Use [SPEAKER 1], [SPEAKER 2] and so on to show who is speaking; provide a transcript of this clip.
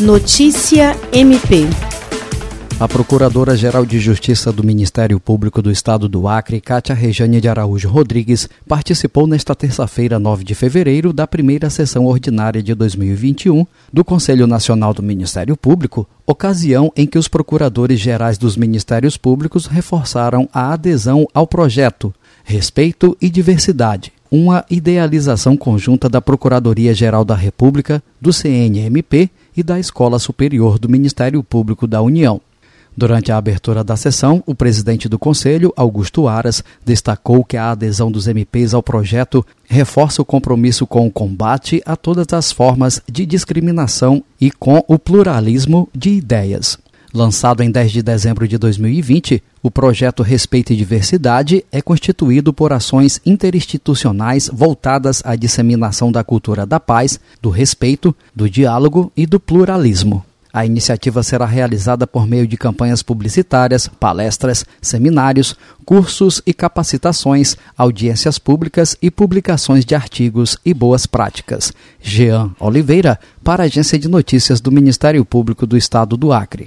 [SPEAKER 1] Notícia MP.
[SPEAKER 2] A Procuradora-Geral de Justiça do Ministério Público do Estado do Acre, Cátia Rejane de Araújo Rodrigues, participou nesta terça-feira, 9 de fevereiro, da primeira sessão ordinária de 2021 do Conselho Nacional do Ministério Público, ocasião em que os procuradores-gerais dos Ministérios Públicos reforçaram a adesão ao projeto Respeito e Diversidade uma idealização conjunta da Procuradoria-Geral da República, do CNMP e da Escola Superior do Ministério Público da União. Durante a abertura da sessão, o presidente do Conselho, Augusto Aras, destacou que a adesão dos MPs ao projeto reforça o compromisso com o combate a todas as formas de discriminação e com o pluralismo de ideias. Lançado em 10 de dezembro de 2020, o projeto Respeito e Diversidade é constituído por ações interinstitucionais voltadas à disseminação da cultura da paz, do respeito, do diálogo e do pluralismo. A iniciativa será realizada por meio de campanhas publicitárias, palestras, seminários, cursos e capacitações, audiências públicas e publicações de artigos e boas práticas. Jean Oliveira, para a Agência de Notícias do Ministério Público do Estado do Acre.